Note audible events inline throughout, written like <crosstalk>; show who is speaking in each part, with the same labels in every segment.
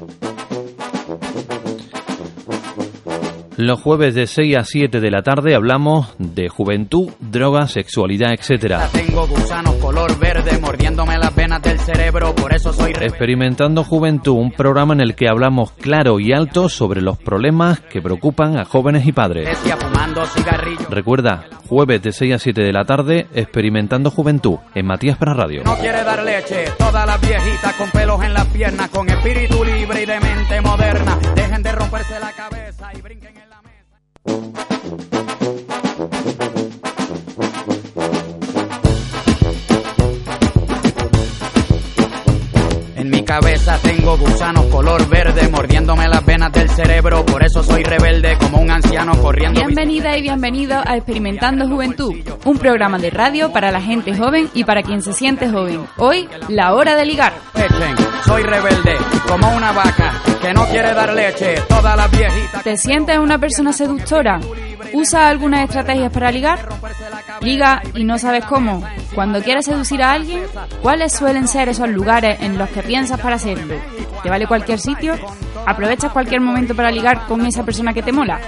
Speaker 1: Música Los jueves de 6 a 7 de la tarde hablamos de juventud, drogas, sexualidad, etcétera.
Speaker 2: Tengo gusanos color verde mordiéndome las venas del cerebro, por eso soy
Speaker 1: Experimentando Juventud, un programa en el que hablamos claro y alto sobre los problemas que preocupan a jóvenes y padres. Recuerda, jueves de 6 a 7 de la tarde, Experimentando Juventud, en Matías para Radio.
Speaker 2: No quiere dar leche, todas las viejitas con pelos en las piernas, con espíritu libre y de mente moderna. Dejen de romperse la cabeza y brinquen en en mi cabeza tengo gusanos color verde mordiéndome las venas del cerebro, por eso soy rebelde como un anciano corriendo.
Speaker 3: Bienvenida y bienvenido a Experimentando Juventud, un programa de radio para la gente joven y para quien se siente joven. Hoy, la hora de ligar.
Speaker 2: soy rebelde como una vaca que no quiere dar leche, toda la viejita.
Speaker 3: ¿Te sientes una persona seductora? ¿Usa algunas estrategias para ligar? ¿Liga y no sabes cómo? Cuando quieres seducir a alguien, ¿cuáles suelen ser esos lugares en los que piensas para hacerlo? ¿Te vale cualquier sitio? ¿Aprovechas cualquier momento para ligar con esa persona que te mola?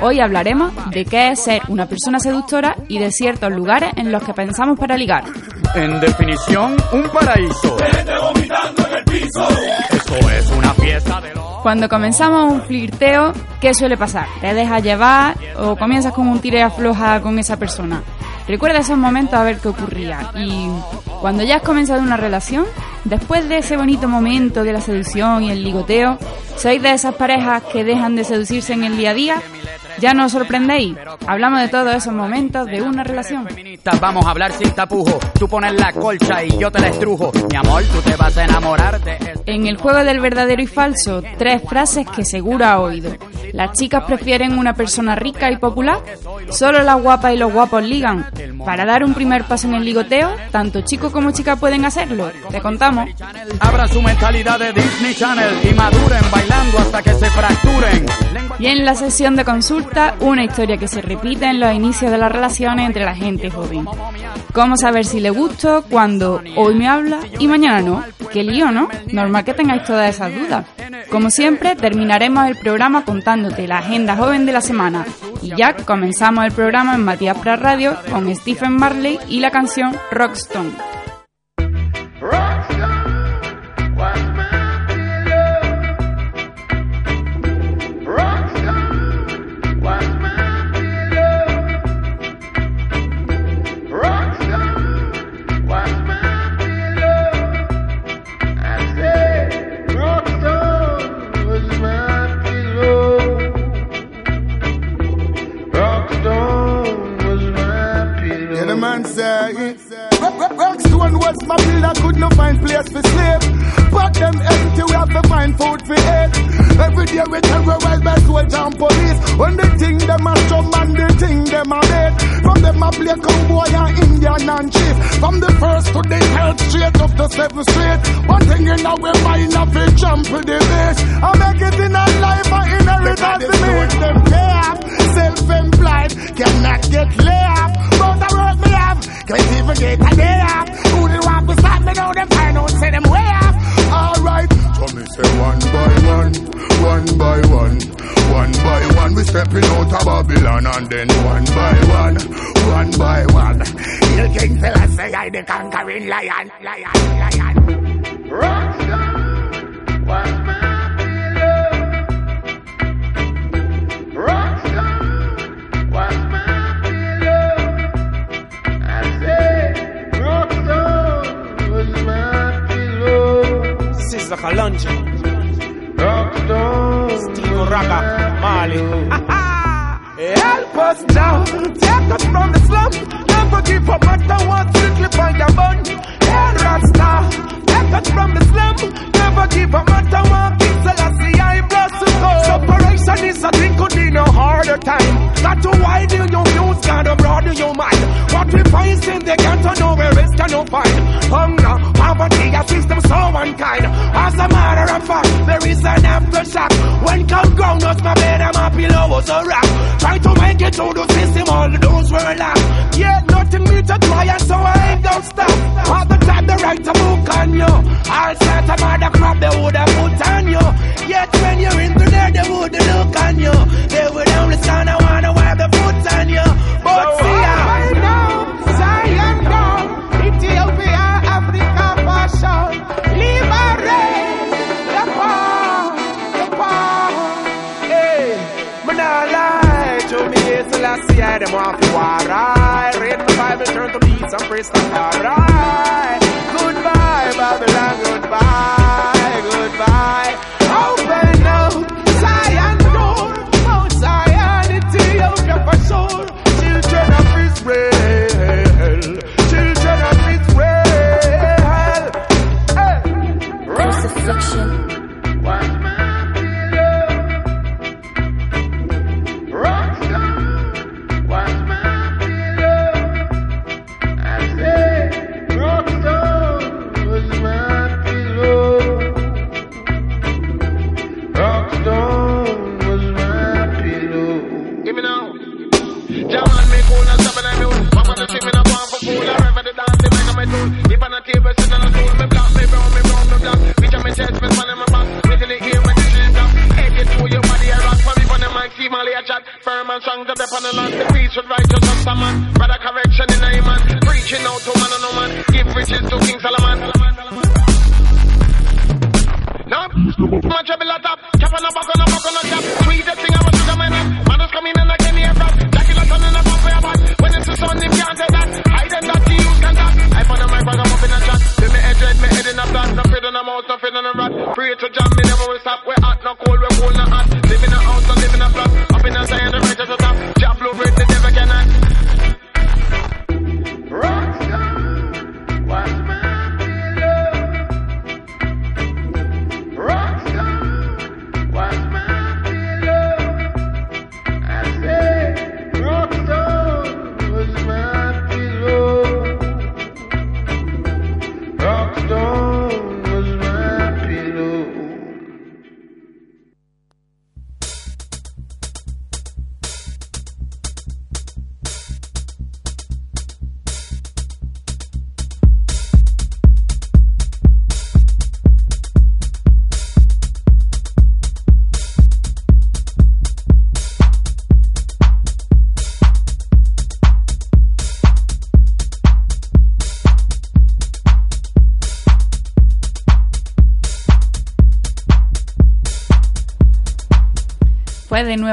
Speaker 3: Hoy hablaremos de qué es ser una persona seductora y de ciertos lugares en los que pensamos para ligar.
Speaker 2: En definición, un paraíso. Eso es una fiesta de
Speaker 3: Cuando comenzamos un flirteo, ¿qué suele pasar? ¿Te dejas llevar o comienzas con un tire afloja con esa persona? Recuerda esos momentos a ver qué ocurría. Y cuando ya has comenzado una relación, después de ese bonito momento de la seducción y el ligoteo, ¿sois de esas parejas que dejan de seducirse en el día a día? Ya no os sorprendéis, hablamos de todos esos momentos de una relación.
Speaker 2: Vamos a hablar sin tapujo, tú pones la colcha y yo te la estrujo. Mi amor, tú te vas a enamorar de
Speaker 3: En el juego del verdadero y falso, tres frases que seguro ha oído. Las chicas prefieren una persona rica y popular, solo las guapas y los guapos ligan. Para dar un primer paso en el ligoteo, tanto chico como chica pueden hacerlo. Te contamos.
Speaker 2: Abra su mentalidad de Disney Channel y maduren bailando hasta que se fracturen.
Speaker 3: Y en la sesión de consulta, una historia que se repite en los inicios de las relaciones entre la gente joven. ¿Cómo saber si le gusto cuando hoy me habla y mañana no? Qué lío, ¿no? Normal que tengáis todas esas dudas. Como siempre, terminaremos el programa contándote la agenda joven de la semana. Y ya comenzamos el programa en Matías Pra Radio con Stephen Marley y la canción Rockstone.
Speaker 4: like the conquering lion, lion, lion.
Speaker 5: Rockstar
Speaker 4: was my pillow. Rockstar was my pillow. I said, Rockstar was my pillow. Sister Kalonji. Rockstar. Steve Raga. Mali. <laughs> Help us now. Take us from the slum never give up, matter what clip on your bun. hell rasta, left from the slum. Never give up, matter what things are lastly, I bless Separation is a thing, could be no harder time. Got to widen your views, gotta broaden your mind. What we find in the can't know where else can you find. Hunger, poverty, a system so unkind. As a matter of fact, there is an aftershock. When come ground knows my bed and my pillow was a rock. Trying to make it through the system, all the doors were locked. Yeah, nothing me to try, and so I ain't gonna stop. All the time they write a book on you. All sorts of mother crap they would have put on you. Yet when you're in the there, they would look on you. They would only stand and wanna wipe the foot on you. But see, I them want to war, right? Read the Bible, turn to peace and praise the
Speaker 3: Lord,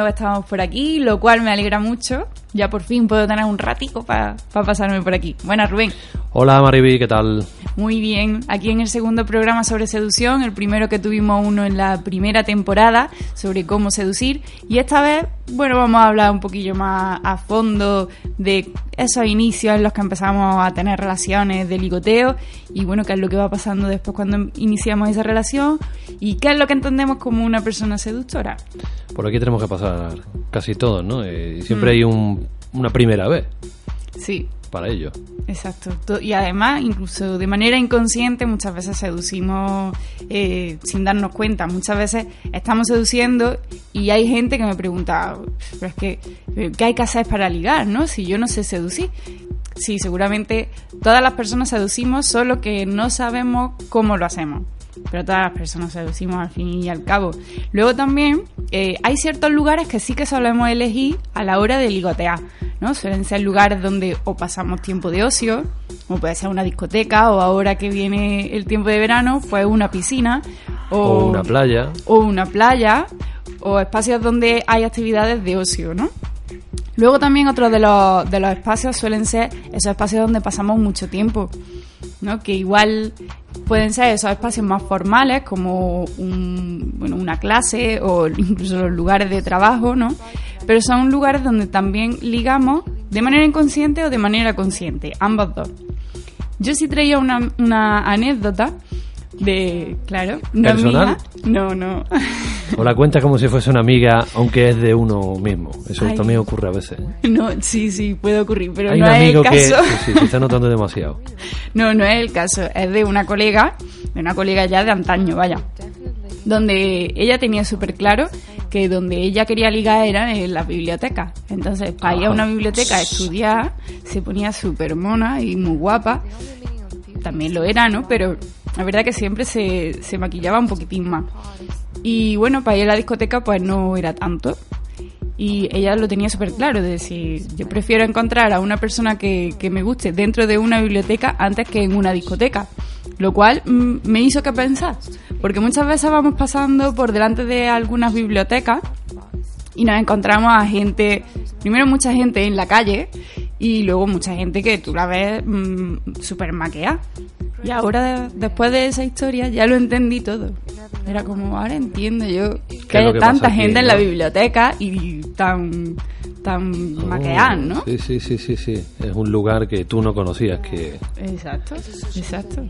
Speaker 3: De nuevo estamos por aquí, lo cual me alegra mucho. Ya por fin puedo tener un ratico para pasarme por aquí. Buenas, Rubén.
Speaker 1: Hola Mariby, ¿qué tal?
Speaker 3: Muy bien, aquí en el segundo programa sobre seducción, el primero que tuvimos uno en la primera temporada sobre cómo seducir y esta vez, bueno, vamos a hablar un poquillo más a fondo de esos inicios en los que empezamos a tener relaciones de ligoteo y bueno, qué es lo que va pasando después cuando iniciamos esa relación y qué es lo que entendemos como una persona seductora.
Speaker 1: Por aquí tenemos que pasar casi todos, ¿no? Eh, siempre
Speaker 3: Mm.
Speaker 1: hay un- una primera vez
Speaker 3: Sí,
Speaker 1: para ello.
Speaker 3: Exacto. To- Y además, incluso de manera inconsciente, muchas veces seducimos eh, sin darnos cuenta. Muchas veces estamos seduciendo y hay gente que me pregunta, pero es que, eh, ¿qué hay que hacer para ligar, no? Si yo no sé seducir. Sí, seguramente todas las personas seducimos, solo que no sabemos cómo lo hacemos. Pero todas las personas seducimos al fin y al cabo. Luego también eh, hay ciertos lugares que sí que solemos elegir a la hora de ligotear, ¿no? Suelen ser lugares donde o pasamos tiempo de ocio, como puede ser una discoteca, o ahora que viene el tiempo de verano, pues una piscina, o,
Speaker 1: O una playa.
Speaker 3: o una playa, o espacios donde hay actividades de ocio, ¿no? Luego también otro de los, de los espacios suelen ser esos espacios donde pasamos mucho tiempo, ¿no? Que igual pueden ser esos espacios más formales como un- bueno, una clase o incluso los lugares de trabajo, ¿no? Pero son lugares donde también ligamos de manera inconsciente o de manera consciente, ambas dos. Yo sí traía una, una anécdota de, claro, no
Speaker 1: ¿Personal?
Speaker 3: mía, no, no.
Speaker 1: O la cuenta como si fuese una amiga, aunque es de uno mismo. Eso
Speaker 3: Ay.
Speaker 1: también ocurre a veces.
Speaker 3: No, sí, sí, puede ocurrir, pero
Speaker 1: Hay
Speaker 3: no
Speaker 1: un
Speaker 3: es
Speaker 1: amigo
Speaker 3: el
Speaker 1: que
Speaker 3: caso.
Speaker 1: sí, sí, se está notando demasiado. <laughs>
Speaker 3: No, no es el caso. Es de una colega, de una colega ya de antaño, vaya. Donde ella tenía súper claro que donde ella quería ligar era en la biblioteca. Entonces, para ir a una biblioteca a estudiar, se ponía súper mona y muy guapa. También lo era, ¿no? Pero la verdad que siempre se, se maquillaba un poquitín más. Y bueno, para ir a la discoteca, pues no era tanto. Y ella lo tenía súper claro, de decir, yo prefiero encontrar a una persona que, que me guste dentro de una biblioteca antes que en una discoteca. Lo cual mm, me hizo que pensar, porque muchas veces vamos pasando por delante de algunas bibliotecas y nos encontramos a gente primero mucha gente en la calle y luego mucha gente que tú la ves mm, súper maqueada. Y ahora, después de esa historia, ya lo entendí todo. Era como, ahora entiendo yo que
Speaker 5: ¿Qué es lo
Speaker 3: hay tanta
Speaker 5: aquí,
Speaker 3: gente en la biblioteca y tan, tan maqueada, ¿no?
Speaker 5: Sí, sí, sí, sí, sí. Es un lugar que tú no conocías que,
Speaker 3: Exacto, exacto.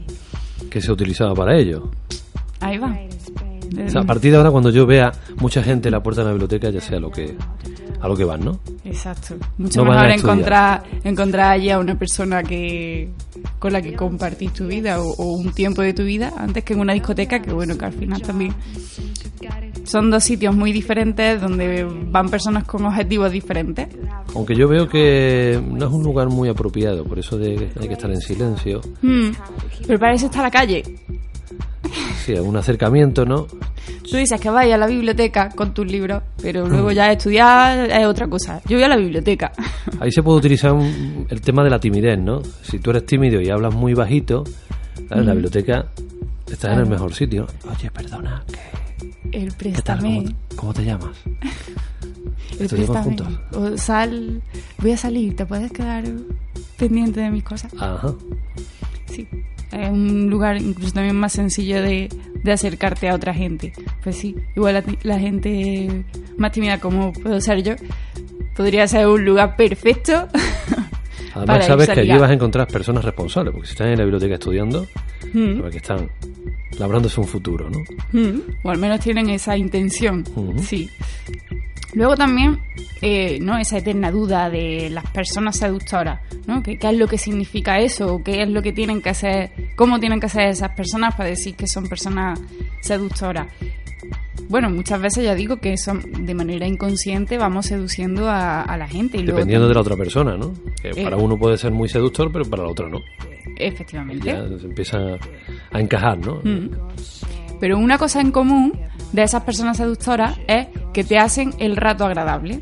Speaker 5: que se utilizaba para ello.
Speaker 3: Ahí va.
Speaker 5: O sea, a partir de ahora, cuando yo vea mucha gente en la puerta de la biblioteca, ya sea lo que a lo que van, ¿no?
Speaker 3: Exacto. Mucho
Speaker 5: No
Speaker 3: mejor encontrar, encontrar allí a una persona que con la que compartís tu vida o, o un tiempo de tu vida antes que en una discoteca, que bueno, que al final también son dos sitios muy diferentes donde van personas con objetivos diferentes.
Speaker 5: Aunque yo veo que no es un lugar muy apropiado, por eso de hay que estar en silencio.
Speaker 3: Hmm. Pero para eso está la calle.
Speaker 5: Sí, un acercamiento, ¿no?
Speaker 3: Tú dices que vayas a la biblioteca con tus libros, pero luego
Speaker 5: Mm.
Speaker 3: ya estudiar es otra cosa. Yo voy a la biblioteca. <laughs>
Speaker 5: Ahí se puede utilizar un- el tema de la timidez, ¿no? Si tú eres tímido y hablas muy bajito, en la biblioteca estás en el mejor sitio. Oye, perdona, ¿qué,
Speaker 3: El
Speaker 5: qué tal? ¿Cómo, te llamas? <laughs>
Speaker 3: El. O sal, voy a salir, ¿te puedes quedar pendiente de mis cosas?
Speaker 5: Ajá.
Speaker 3: Sí. Es un lugar incluso también más sencillo de, de acercarte a otra gente. Pues sí, igual la, la gente más tímida como puedo ser yo, podría ser un lugar perfecto. <laughs>
Speaker 5: Además,
Speaker 3: para
Speaker 5: sabes que allí vas a encontrar personas responsables, porque si están en la biblioteca estudiando,
Speaker 3: Mm,
Speaker 5: sabes que están labrándose un futuro, ¿no?
Speaker 3: mm, o al menos tienen esa intención. Sí. Luego también, eh, ¿no? Esa eterna duda de las personas seductoras, ¿no? ¿Qué, ¿Qué es lo que significa eso? ¿Qué es lo que tienen que hacer? ¿Cómo tienen que hacer esas personas para decir que son personas seductoras? Bueno, muchas veces ya digo que son de manera inconsciente vamos seduciendo a, a la gente. Y luego
Speaker 5: Dependiendo de la otra persona, ¿no? Que
Speaker 3: Eh.
Speaker 5: para uno puede ser muy seductor, pero para la otra no.
Speaker 3: Efectivamente.
Speaker 5: Ya se empieza a encajar, ¿no?
Speaker 3: Mm. Pero una cosa en común de esas personas seductoras es que te hacen el rato agradable.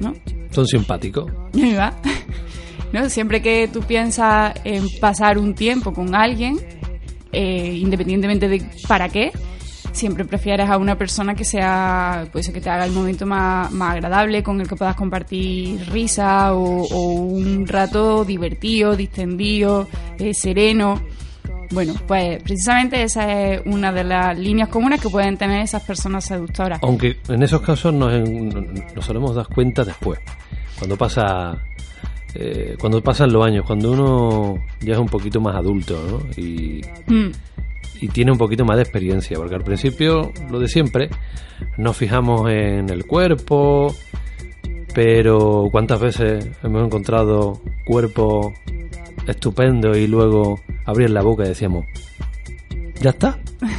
Speaker 3: ¿no?
Speaker 5: Son simpáticos. <laughs>
Speaker 3: ¿No? Siempre que tú piensas en pasar un tiempo con alguien, eh, independientemente de para qué, siempre prefieres a una persona que sea, pues que te haga el momento más, más agradable, con el que puedas compartir risa o, o un rato divertido, distendido, eh, sereno. Bueno, pues precisamente esa es una de las líneas comunes que pueden tener esas personas seductoras.
Speaker 5: Aunque en esos casos nos, en- nos solemos dar cuenta después. Cuando pasa. eh, cuando pasan los años, cuando uno ya es un poquito más adulto, ¿no? Y,
Speaker 3: Mm.
Speaker 5: y tiene un poquito más de experiencia, porque al principio, lo de siempre, nos fijamos en el cuerpo, pero ¿cuántas veces hemos encontrado cuerpos estupendos y luego abrir la boca y decíamos, ¿ya está? <laughs>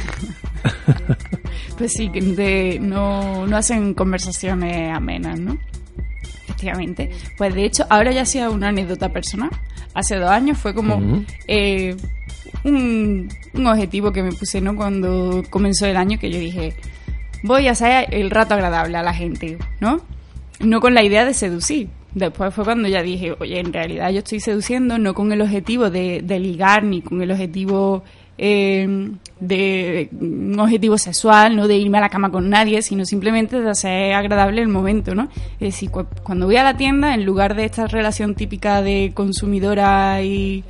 Speaker 3: Pues sí, que de- no, no hacen conversaciones amenas, ¿no? Efectivamente. Pues de hecho, ahora ya sido una anécdota personal. Hace dos años fue como eh, un, un objetivo que me puse, ¿no? Cuando comenzó el año, que yo dije, voy a hacer el rato agradable a la gente, ¿no? No con la idea de seducir. Después fue cuando ya dije, oye, en realidad yo estoy seduciendo no con el objetivo de, de ligar ni con el objetivo eh, de un objetivo sexual, no de irme a la cama con nadie, sino simplemente de hacer agradable el momento, ¿no? Es decir, cu- cuando voy a la tienda, en lugar de esta relación típica de consumidora y,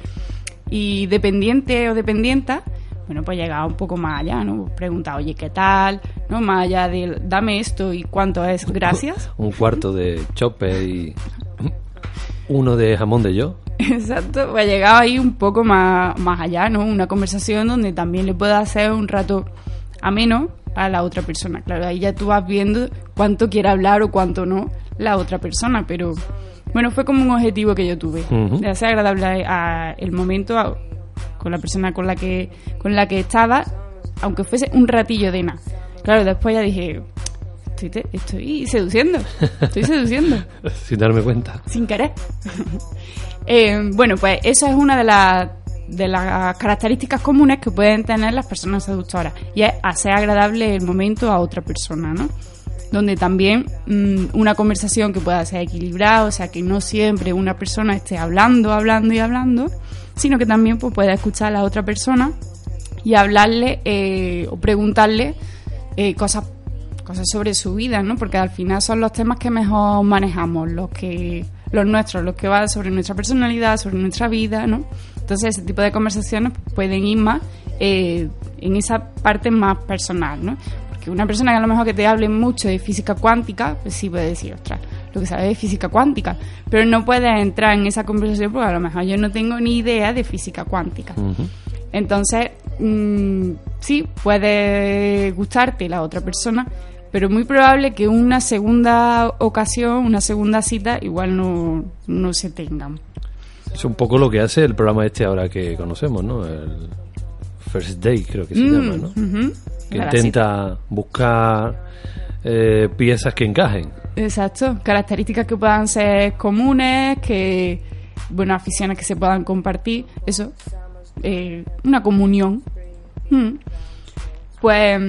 Speaker 3: y dependiente o dependienta, bueno, pues llegaba un poco más allá, ¿no? Pregunta, oye, ¿qué tal? ¿No? Más allá de dame esto y cuánto es, gracias.
Speaker 5: Un cuarto de chope y uno de jamón de yo. <laughs>
Speaker 3: Exacto, pues llegado ahí un poco más, más allá, ¿no? Una conversación donde también le pueda hacer un rato ameno a la otra persona. Claro, ahí ya tú vas viendo cuánto quiere hablar o cuánto no la otra persona, pero bueno, fue como un objetivo que yo tuve, de hacer agradable a- el momento a- con la persona con la que con la que estaba, aunque fuese un ratillo de nada. Claro, después ya dije, estoy, te- estoy seduciendo, estoy seduciendo <laughs>
Speaker 5: Sin darme cuenta.
Speaker 3: sin querer. <laughs> Eh, bueno, pues eso es una de las de las características comunes que pueden tener las personas seductoras y es hacer agradable el momento a otra persona, ¿no? Donde también mm, una conversación que pueda ser equilibrada, o sea, que no siempre una persona esté hablando, hablando y hablando, sino que también pues, pueda escuchar a la otra persona y hablarle eh, o preguntarle eh, cosas cosas sobre su vida, ¿no? Porque al final son los temas que mejor manejamos, los que los nuestros, los que van sobre nuestra personalidad, sobre nuestra vida, ¿no? Entonces ese tipo de conversaciones pueden ir más eh, en esa parte más personal, ¿no? Porque una persona que a lo mejor que te hable mucho de física cuántica, pues sí puede decir, ostras, lo que sabe de física cuántica, pero no puedes entrar en esa conversación porque a lo mejor yo no tengo ni idea de física cuántica. Entonces, mm, sí, puede gustarte la otra persona, pero muy probable que una segunda ocasión, una segunda cita, igual no, no se tengan.
Speaker 5: Es un poco lo que hace el programa este ahora que conocemos, ¿no? El First Day, creo que se
Speaker 3: Mm,
Speaker 5: llama, ¿no? Que intenta buscar eh, piezas que encajen.
Speaker 3: Exacto, características que puedan ser comunes, que, bueno, aficiones que se puedan compartir, eso, eh, una comunión. Mm. Pues,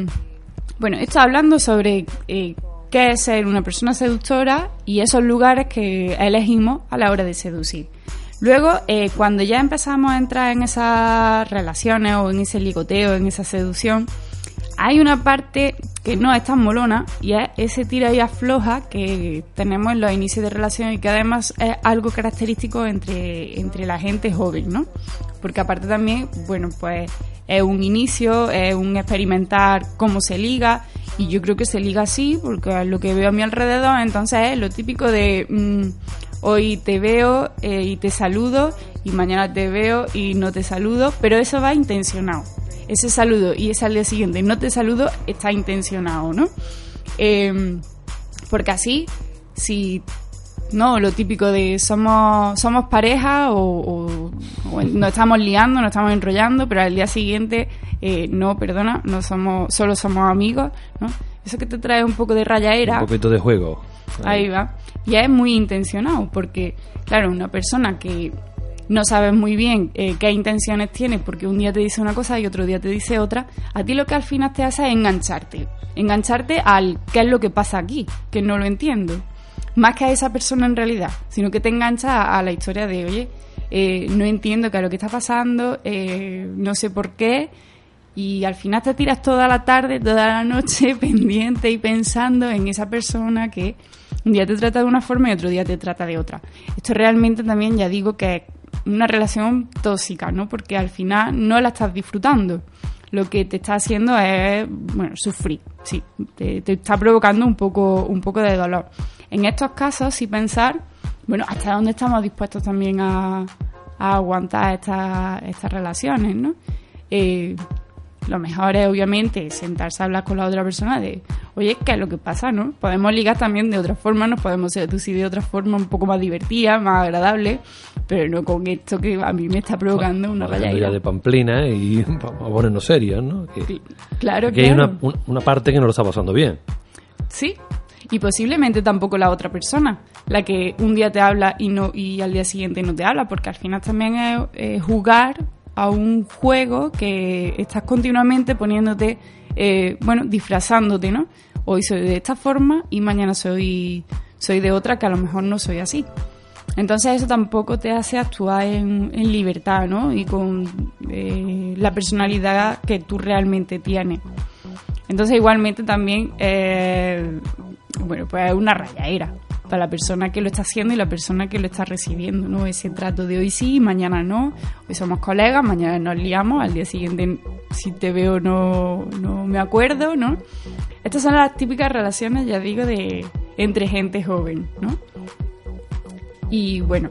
Speaker 3: bueno, esto hablando sobre eh, qué es ser una persona seductora y esos lugares que elegimos a la hora de seducir. Luego, eh, cuando ya empezamos a entrar en esas relaciones o en ese ligoteo, en esa seducción, hay una parte que no es tan molona y es ese tira y afloja que tenemos en los inicios de relación y que además es algo característico entre, entre la gente joven, ¿no? Porque aparte también, bueno, pues es un inicio, es un experimentar cómo se liga y yo creo que se liga así porque es lo que veo a mi alrededor, entonces es lo típico de mm, hoy te veo eh, y te saludo y mañana te veo y no te saludo, pero eso va intencionado ese saludo y ese al día siguiente no te saludo está intencionado, ¿no? Eh, porque así, si no, lo típico de somos somos pareja o, o- o nos estamos liando, nos estamos enrollando, pero al día siguiente eh, no, perdona, no somos solo somos amigos, ¿no? Eso que te trae un poco de rayaera.
Speaker 5: Un poquito de juego.
Speaker 3: Ahí va. Y es muy intencionado, porque, claro, una persona que no sabes muy bien eh, qué intenciones tiene, porque un día te dice una cosa y otro día te dice otra, a ti lo que al final te hace es engancharte. Engancharte al qué es lo que pasa aquí, que no lo entiendo. Más que a esa persona en realidad, sino que te engancha a, la historia de, oye, eh, no entiendo qué es lo que está pasando, eh, no sé por qué, y al final te tiras toda la tarde, toda la noche <laughs> pendiente y pensando en esa persona que un día te trata de una forma y otro día te trata de otra. Esto realmente también ya digo que una relación tóxica, ¿no? Porque al final no la estás disfrutando. Lo que te está haciendo es, bueno, sufrir, sí, te, está provocando un poco, un poco de dolor. En estos casos, sí pensar, bueno, hasta dónde estamos dispuestos también a, aguantar estas estas relaciones, ¿no? Eh, lo mejor es obviamente sentarse a hablar con la otra persona de, oye, ¿qué es lo que pasa, no? Podemos ligar también de otra forma, nos podemos seducir de otra forma un poco más divertida, más agradable, pero no con esto que a mí me está provocando una
Speaker 5: Hablando ya
Speaker 3: rayadera.
Speaker 5: de Pamplina y <laughs> vamos a ponernos serios, ¿no? Que,
Speaker 3: Claro,
Speaker 5: que hay
Speaker 3: claro.
Speaker 5: una, un- una parte que no lo está pasando bien.
Speaker 3: Sí, y posiblemente tampoco la otra persona, la que un día te habla y no y al día siguiente no te habla, porque al final también es jugar a un juego que estás continuamente poniéndote, eh, bueno, disfrazándote, ¿no? Hoy soy de esta forma y mañana soy soy de otra que a lo mejor no soy así. Entonces eso tampoco te hace actuar en, libertad, ¿no? Y con eh, la personalidad que tú realmente tienes. Entonces igualmente también, eh, bueno, pues es una rayadera para la persona que lo está haciendo y la persona que lo está recibiendo, ¿no? Ese trato de hoy sí, mañana no, hoy somos colegas, mañana nos liamos, al día siguiente si te veo no, no me acuerdo, ¿no? Estas son las típicas relaciones, ya digo, de entre gente joven, ¿no? Y bueno,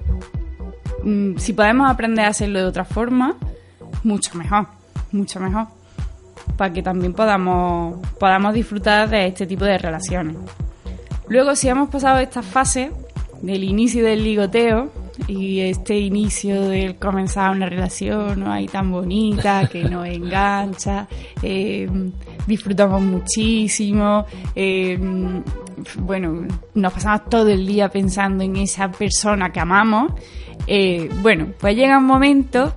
Speaker 3: mm, si podemos aprender a hacerlo de otra forma, mucho mejor, mucho mejor para que también podamos, podamos disfrutar de este tipo de relaciones. Luego, si hemos pasado esta fase del inicio del ligoteo y este inicio del comenzar una relación ¿no? ahí tan bonita, que nos engancha, <laughs> eh, disfrutamos muchísimo, eh, bueno, nos pasamos todo el día pensando en esa persona que amamos, eh, bueno, pues llega un momento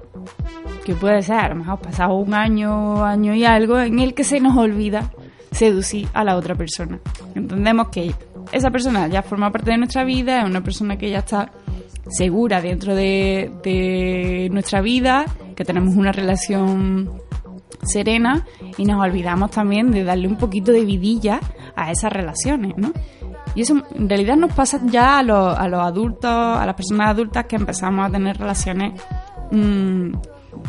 Speaker 3: que puede ser, a lo mejor pasado un año, año y algo, en el que se nos olvida seducir a la otra persona. Entendemos que esa persona ya forma parte de nuestra vida, es una persona que ya está segura dentro de, nuestra vida, que tenemos una relación serena y nos olvidamos también de darle un poquito de vidilla a esas relaciones, ¿no? Y eso en realidad nos pasa ya a los, a los adultos, a las personas adultas que empezamos a tener relaciones, mm,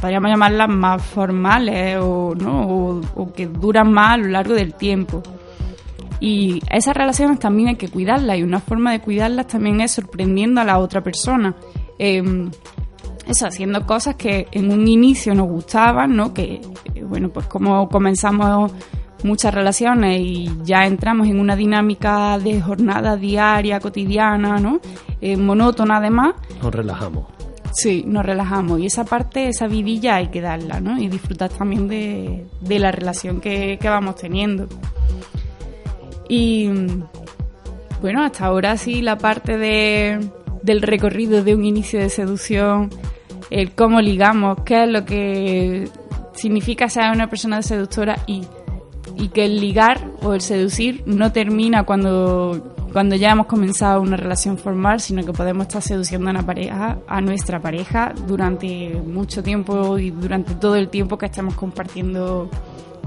Speaker 3: podríamos llamarlas más formales o, ¿no? o que duran más a lo largo del tiempo. Y esas relaciones también hay que cuidarlas y una forma de cuidarlas también es sorprendiendo a la otra persona. Em, eso, haciendo cosas que en un inicio nos gustaban, ¿no? Que, eh, bueno, pues como comenzamos muchas relaciones y ya entramos en una dinámica de jornada diaria, cotidiana, ¿no? Eh, monótona además.
Speaker 5: Nos relajamos.
Speaker 3: Sí, nos relajamos y esa parte, esa vidilla hay que darla, ¿no? Y disfrutar también de, de la relación que, que vamos teniendo. Y bueno, hasta ahora sí la parte de, del recorrido de un inicio de seducción, el cómo ligamos, qué es lo que significa ser una persona seductora y, y que el ligar o el seducir no termina cuando, cuando ya hemos comenzado una relación formal, sino que podemos estar seduciendo a, una pareja, a nuestra pareja durante mucho tiempo y durante todo el tiempo que estamos compartiendo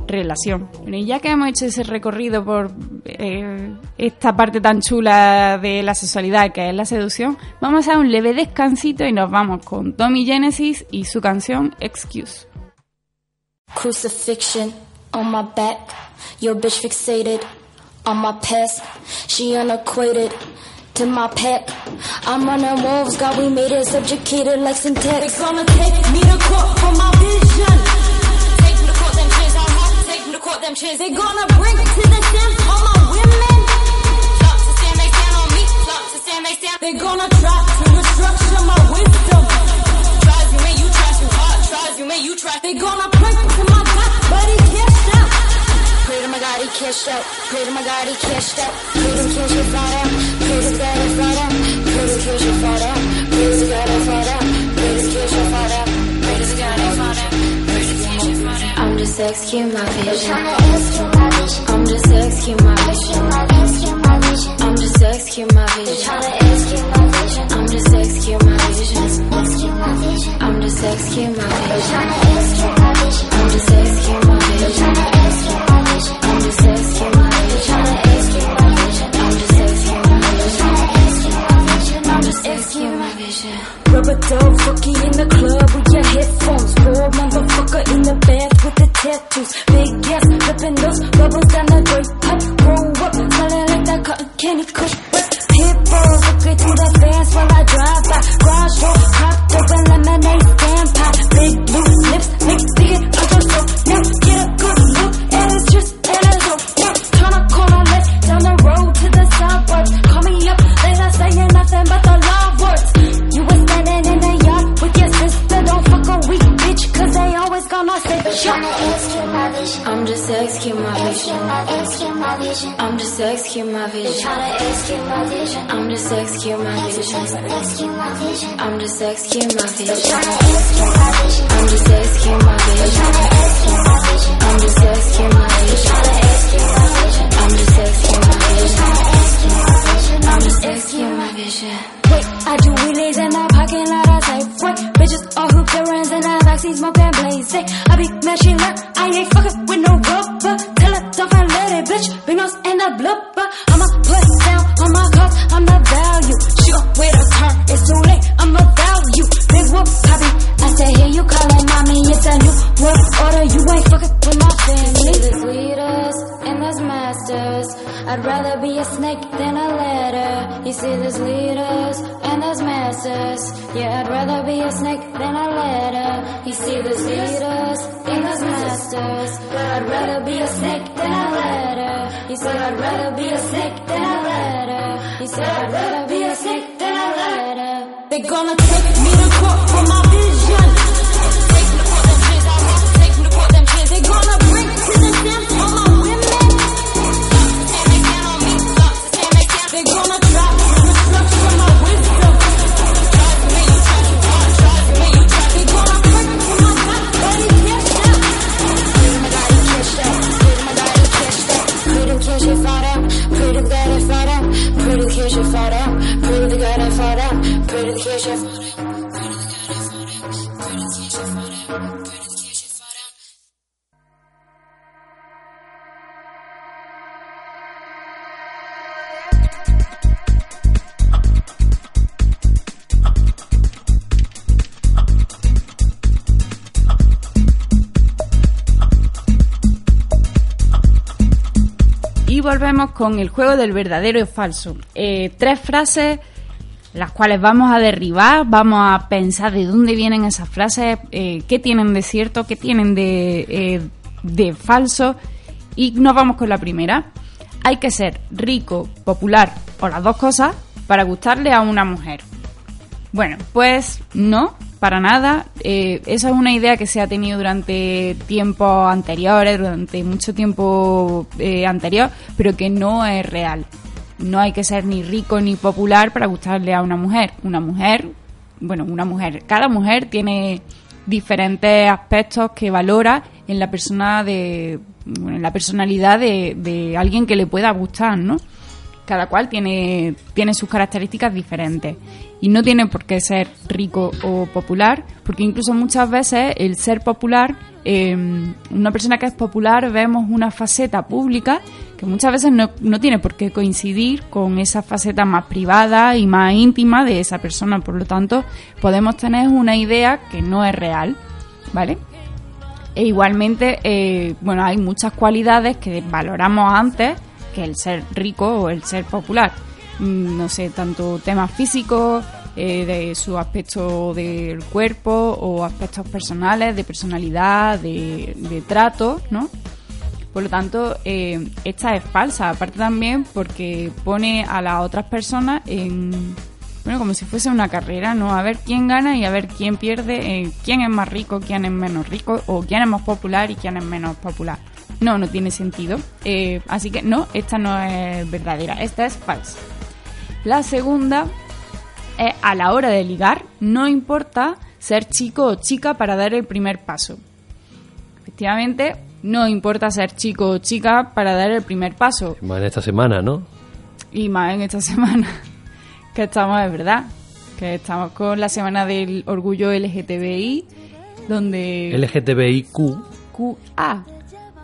Speaker 3: relación. Bueno, y ya que hemos hecho ese recorrido por eh, esta parte tan chula de la sexualidad que es la seducción, vamos a un leve descansito y nos vamos con Tommy Genesis y su canción Excuse.
Speaker 6: Crucifixion on my back, your bitch fixated on my past. She unequated to my pack. I'm running wolves, God, we made it subjugated like syntax. They gonna take me to court for my vision. Hot. Take me to court, them chins. They gonna bring to the stand all my women. Flop to stand, they stand on me. Flop to stand, they stand. They gonna try to restructure my wisdom. Tries you, man, you try too hard. Tries you, man, you try. They gonna pray to my God, but he cashed out. Pray to my God, he cashed out. Pray to my God, he cashed out. Pray to cash it fly down. Pray to God, it fly down. Pray to cash it fly down. Pray to God, it fly down. Pray to cash it fly down. Just executing my vision. I'm just executing my vision. I'm just executing my vision. I'm just executing my vision. I'm just executing my vision. I'm just executing my vision. Rubber fucky in the club with your headphones. Poor motherfucker in the back with the tattoos. Big ass, flipping those bubbles down the drape pipe. Grow up, smelling like that cotton candy kush. Pit bulls, looking through the I'm just executing my vision. I'm just executing my vision. I'm just executing my vision. I'm just executing my vision. I'm just executing my vision. I'm just executing my vision. Wait, I do wheelies in the parking lot of Safeway. Bitches all hoop their runs in the backseat smoking blazing. I be mashing up, I ain't fucking with no rubber. Tell her don't and let it, bitch. Bring us in the blubber. I'ma put down on my cuffs, I'm the value. Sure, wait a turn, it's too late. I'm a value. Big whoop, copy. I say, here you calling oh, mommy, it's a new world order. You ain't fucking with my family. Leaders and there's masters. I'd rather be a snake than a ladder. You see, there's leaders and there's masters. Yeah, I'd rather be a snake than a ladder. You see, there's leaders and there's masters. I'd rather be a snake than a ladder. You said I'd rather be a snake than a ladder. You see, I'd rather be a snake than a ladder. They're gonna take me to court for my They gonna.
Speaker 3: Volvemos con el juego del verdadero y falso. Eh, tres frases las cuales vamos a derribar, vamos a pensar de dónde vienen esas frases, eh, qué tienen de cierto, qué tienen de, eh, de falso. Y nos vamos con la primera. Hay que ser rico, popular o las dos cosas para gustarle a una mujer. Bueno, pues no, para nada. Eh, esa es una idea que se ha tenido durante tiempos anteriores, durante mucho tiempo eh, anterior, pero que no es real. No hay que ser ni rico ni popular para gustarle a una mujer. Una mujer, bueno, una mujer, cada mujer tiene diferentes aspectos que valora en la persona de en la personalidad de, de alguien que le pueda gustar, ¿no? Cada cual tiene, tiene sus características diferentes y no tiene por qué ser rico o popular, porque incluso muchas veces el ser popular, eh, una persona que es popular, vemos una faceta pública que muchas veces no, no tiene por qué coincidir con esa faceta más privada y más íntima de esa persona, por lo tanto podemos tener una idea que no es real, ¿vale? E igualmente, eh, bueno, hay muchas cualidades que valoramos antes que el ser rico o el ser popular. Mm, No sé, tanto temas físicos, eh, de su aspecto del cuerpo o aspectos personales, de personalidad, de, trato, ¿no? Por lo tanto, eh, esta es falsa, aparte también porque pone a las otras personas en, bueno, como si fuese una carrera, ¿no? A ver quién gana y a ver quién pierde, eh, quién es más rico, quién es menos rico, o quién es más popular y quién es menos popular. No, no tiene sentido. Eh, así que no, esta no es verdadera, esta es falsa. La segunda es a la hora de ligar, no importa ser chico o chica para dar el primer paso. Efectivamente, no importa ser chico o chica para dar el primer paso.
Speaker 5: Más en esta semana, ¿no?
Speaker 3: Y más en esta <laughs> semana, que estamos de verdad, que estamos con la semana del orgullo LGTBI, donde...
Speaker 5: LGTBIQ,
Speaker 3: QA,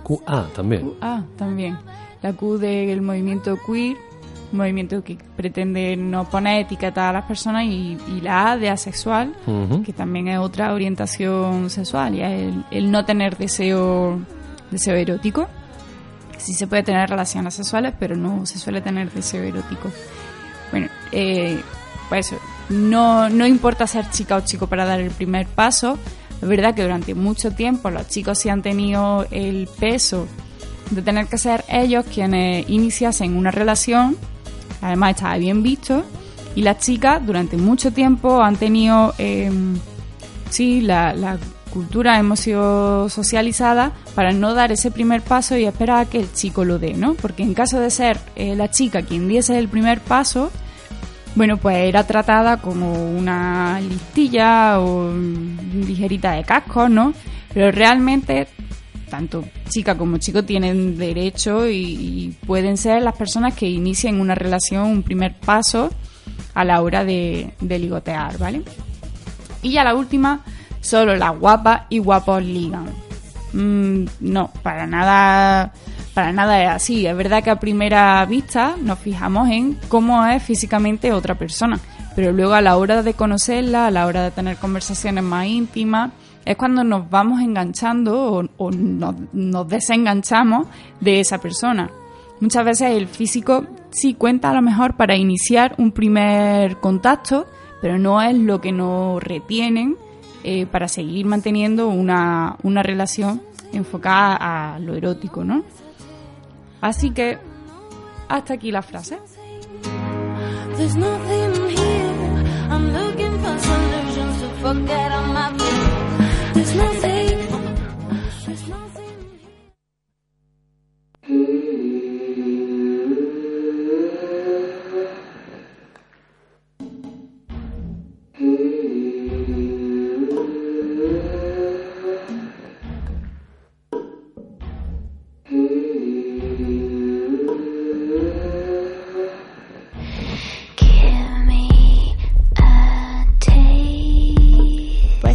Speaker 5: QA también.
Speaker 3: QA también. La Q del movimiento queer, movimiento que pretende no poner etiqueta a las personas, y, y la A de asexual, que también es otra orientación sexual, y es el, el no tener deseo, deseo erótico. Sí se puede tener relaciones sexuales, pero no se suele tener deseo erótico. Bueno, eh, pues eso, no, no importa ser chica o chico para dar el primer paso. Es verdad que durante mucho tiempo los chicos sí han tenido el peso de tener que ser ellos quienes iniciasen una relación. Además estaba bien visto. Y las chicas durante mucho tiempo han tenido, eh, sí, la, cultura, hemos sido socializadas para no dar ese primer paso y esperar a que el chico lo dé, ¿no? Porque en caso de ser eh, la chica quien diese el primer paso, bueno, pues era tratada como una listilla o ligerita de casco, ¿no? Pero realmente tanto chica como chico tienen derecho y, pueden ser las personas que inicien una relación, un primer paso a la hora de, de ligotear, ¿vale? Y ya la última, solo las guapas y guapos ligan. Mm, no, para nada, para nada es así. Es verdad que a primera vista nos fijamos en cómo es físicamente otra persona, pero luego a la hora de conocerla, a la hora de tener conversaciones más íntimas, es cuando nos vamos enganchando o, nos desenganchamos de esa persona. Muchas veces el físico sí cuenta a lo mejor para iniciar un primer contacto, pero no es lo que nos retienen eh, para seguir manteniendo una, una relación enfocada a lo erótico, ¿no? Así que hasta aquí la frase.
Speaker 6: There's nothing here. I'm looking for solutions to forget all my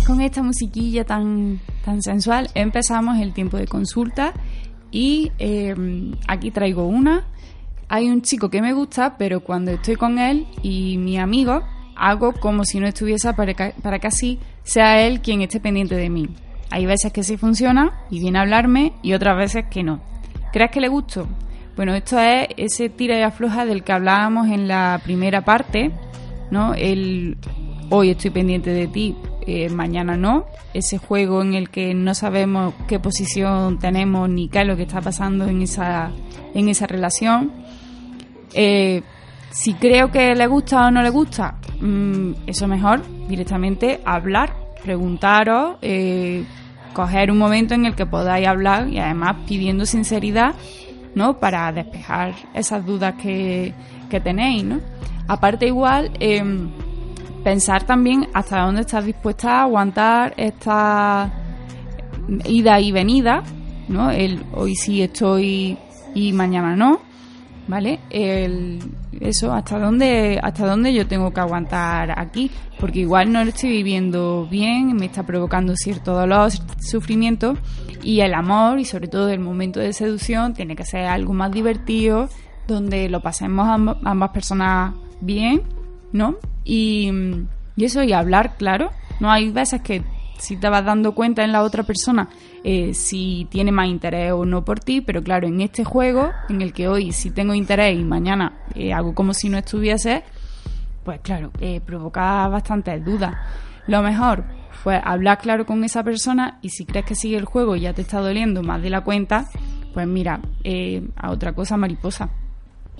Speaker 3: con esta musiquilla tan, tan sensual empezamos el tiempo de consulta y eh, aquí traigo una. Hay un chico que me gusta, pero cuando estoy con él y mi amigo, hago como si no estuviese para que, para que así sea él quien esté pendiente de mí. Hay veces que sí funciona y viene a hablarme y otras veces que no. ¿Crees que le gusto? Bueno, esto es ese tira y afloja del que hablábamos en la primera parte, ¿no? El hoy estoy pendiente de ti, eh, mañana no. Ese juego en el que no sabemos qué posición tenemos ni qué es lo que está pasando en esa, en esa relación. Eh, si creo que le gusta o no le gusta, mm, eso mejor directamente hablar, preguntaros, eh, coger un momento en el que podáis hablar y además pidiendo sinceridad, ¿no? Para despejar esas dudas que, que tenéis, ¿no? Aparte igual, em, pensar también hasta dónde estás dispuesta a aguantar esta ida y venida, ¿no? El hoy sí estoy y mañana no, ¿vale? El, eso, hasta dónde, hasta dónde yo tengo que aguantar aquí, porque igual no lo estoy viviendo bien, me está provocando cierto dolor, sufrimiento, y el amor, y sobre todo el momento de seducción, tiene que ser algo más divertido, donde lo pasemos amb- ambas personas bien, ¿no? Y, y eso, y hablar, claro, no hay veces que si te vas dando cuenta en la otra persona eh, si tiene más interés o no por ti, pero claro, en este juego, en el que hoy sí tengo interés y mañana eh, hago como si no estuviese, pues claro, eh, provoca bastantes dudas. Lo mejor, pues hablar claro con esa persona y si crees que sigue el juego y ya te está doliendo más de la cuenta, pues mira, eh, a otra cosa mariposa.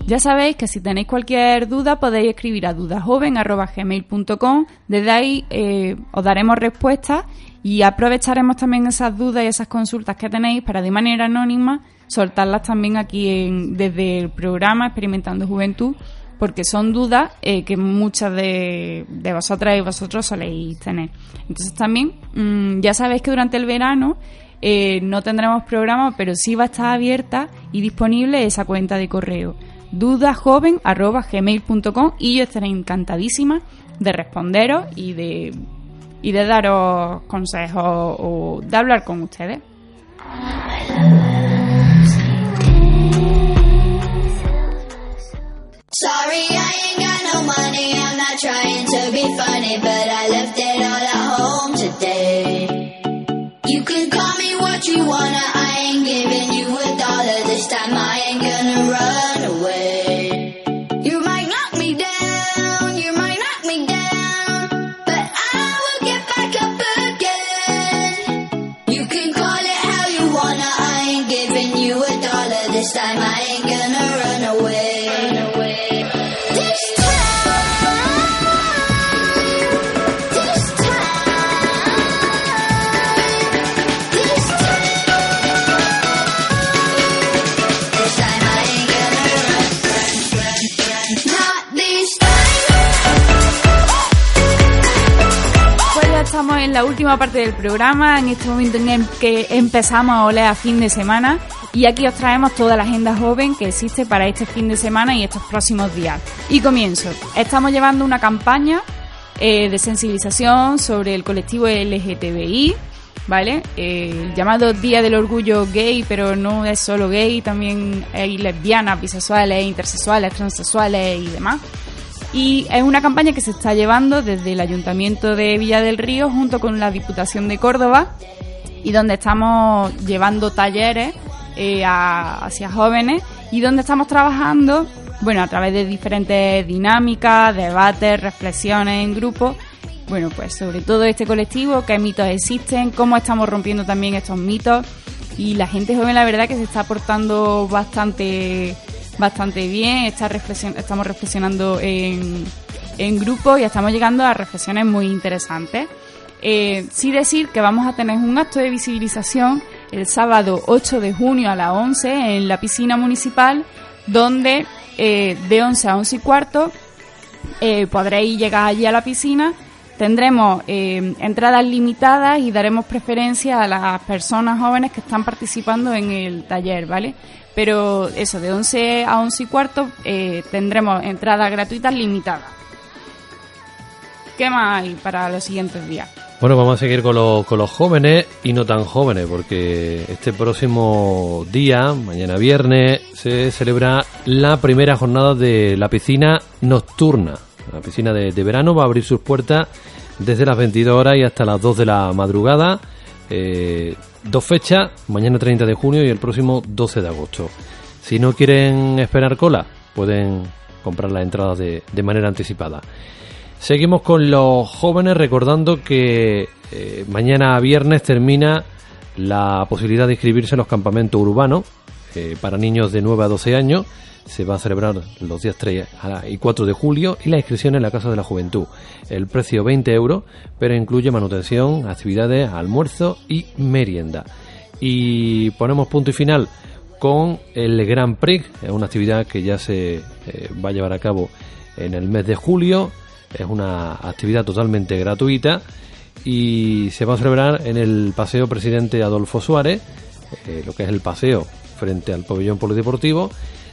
Speaker 3: Ya sabéis que si tenéis cualquier duda podéis escribir a dudasjoven.gmail.com Desde ahí eh, os daremos respuestas y aprovecharemos también esas dudas y esas consultas que tenéis para de manera anónima soltarlas también aquí en- desde el programa Experimentando Juventud porque son dudas eh, que muchas de, de vosotras y vosotros soléis tener. Entonces también mm, ya sabéis que durante el verano eh, no tendremos programa, pero sí va a estar abierta y disponible esa cuenta de correo dudasjoven.gmail.com y yo estaré encantadísima de responderos y de, y de daros consejos o de hablar con ustedes. La última parte del programa, en este momento en el que empezamos a oler a fin de semana y aquí os traemos toda la agenda joven que existe para este fin de semana y estos próximos días. Y comienzo. Estamos llevando una campaña eh, de sensibilización sobre el colectivo LGTBI, ¿vale? Eh, llamado Día del Orgullo Gay, pero no es solo gay, también hay lesbianas, bisexuales, intersexuales, transexuales y demás. Y es una campaña que se está llevando desde el Ayuntamiento de Villa del Río junto con la Diputación de Córdoba y donde estamos llevando talleres eh, a- hacia jóvenes y donde estamos trabajando, bueno, a través de diferentes dinámicas, debates, reflexiones en grupo, bueno, pues sobre todo este colectivo, qué mitos existen, cómo estamos rompiendo también estos mitos. Y la gente joven la verdad que se está aportando bastante bastante bien, está reflexion- estamos reflexionando en, en grupo y estamos llegando a reflexiones muy interesantes. Eh, sí decir que vamos a tener un acto de visibilización el sábado 8 de junio a las 11 en la piscina municipal, donde eh, de 11 a 11 y cuarto eh, podréis llegar allí a la piscina. Tendremos eh, entradas limitadas y daremos preferencia a las personas jóvenes que están participando en el taller, ¿vale? Pero eso, de 11 a 11 y cuarto eh, tendremos entradas gratuitas limitadas. ¿Qué más hay para los siguientes días?
Speaker 5: Bueno, vamos a seguir con, los- con los jóvenes y no tan jóvenes, porque este próximo día, mañana viernes, se celebra la primera jornada de la piscina nocturna. La piscina de, de verano va a abrir sus puertas desde las 22 horas y hasta las 2 de la madrugada. Eh, dos fechas, mañana 30 de junio y el próximo 12 de agosto. Si no quieren esperar cola, pueden comprar las entradas de, de manera anticipada. Seguimos con los jóvenes recordando que eh, mañana viernes termina la posibilidad de inscribirse en los campamentos urbanos eh, para niños de 9 a 12 años. Se va a celebrar los días 3 y 4 de julio y la inscripción en la Casa de la Juventud. El precio 20 euros, pero incluye manutención, actividades, almuerzo y merienda. Y ponemos punto y final con el Grand Prix, es una actividad que ya se eh, va a llevar a cabo en el mes de julio. Es una actividad totalmente gratuita y se va a celebrar en el Paseo Presidente Adolfo Suárez, eh, lo que es el paseo frente al pabellón polideportivo,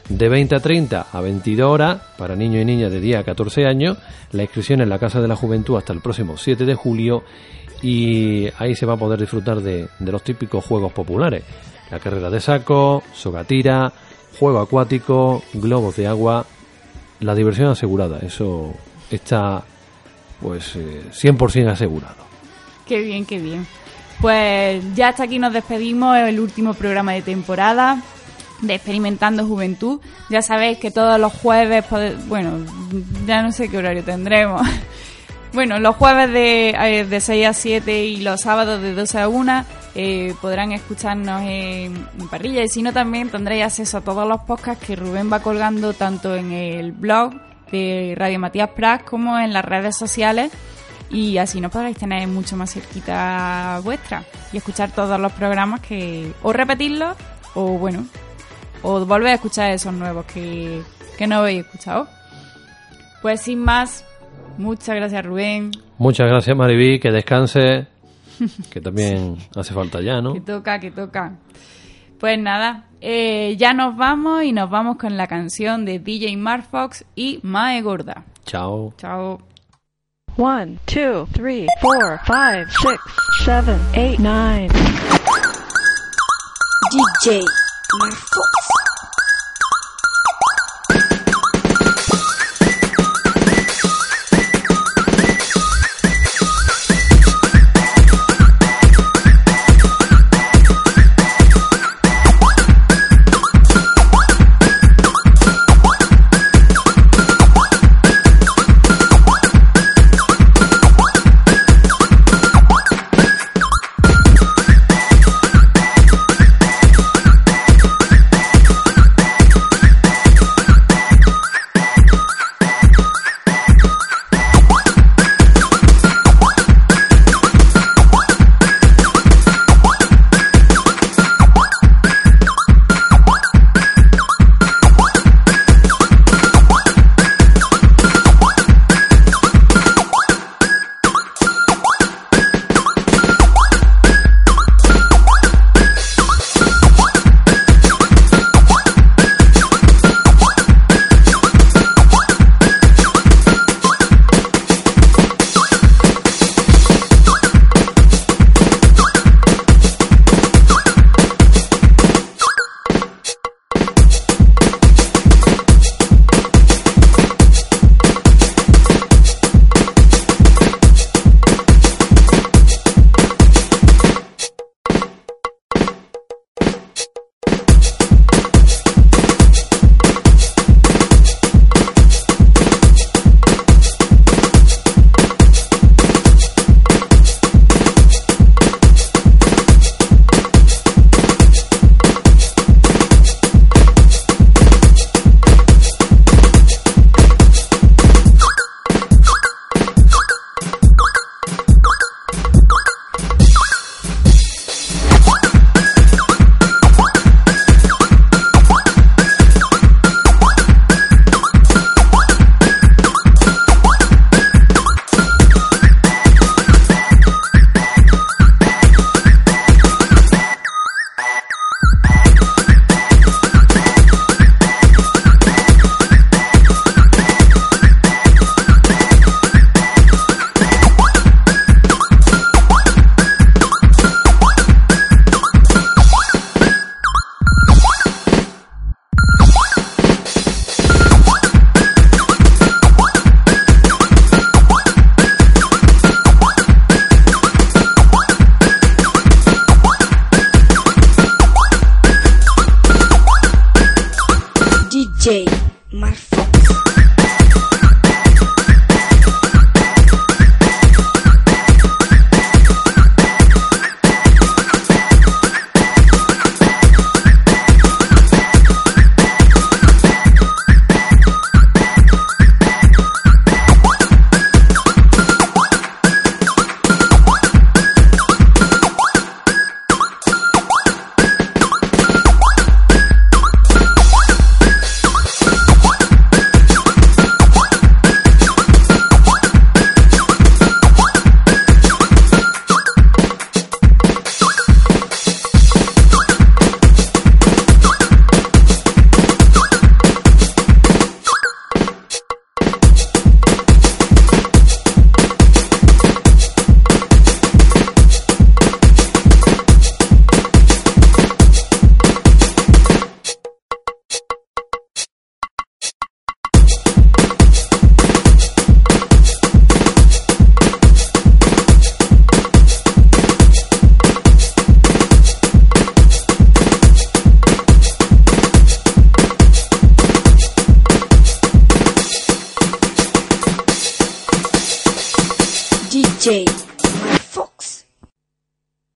Speaker 5: de 20 a 30 a 22 horas para niños y niñas de 10 a 14 años, la inscripción en la Casa de la Juventud hasta el próximo 7 de julio y ahí se va a poder disfrutar de, de los típicos juegos populares, la carrera de saco, sogatira, juego acuático, globos de agua, la diversión asegurada, eso está pues eh, 100% asegurado.
Speaker 3: Qué bien, qué bien. Pues ya hasta aquí nos despedimos, el último programa de temporada de Experimentando Juventud. Ya sabéis que todos los jueves, bueno, ya no sé qué horario tendremos. <laughs> Bueno, los jueves de, eh, de 6 a 7 y los sábados de 12 a 1 eh, podrán escucharnos en, en parrilla y si no también tendréis acceso a todos los podcasts que Rubén va colgando tanto en el blog de Radio Matías Pras como en las redes sociales y así nos podréis tener mucho más cerquita vuestra y escuchar todos los programas que o repetirlos o bueno o volver a escuchar esos nuevos que, que no habéis escuchado pues sin más muchas gracias Rubén
Speaker 5: Muchas gracias Mariví, que descanse, que también <laughs> hace falta ya, ¿no?
Speaker 3: que toca que toca pues nada eh, ya nos vamos y nos vamos con la canción de DJ Mark Fox y Mae Gorda
Speaker 5: Chao.
Speaker 3: chao
Speaker 7: One, two, three, four, five, six, seven, eight, nine.
Speaker 6: DJ
Speaker 8: 그 만.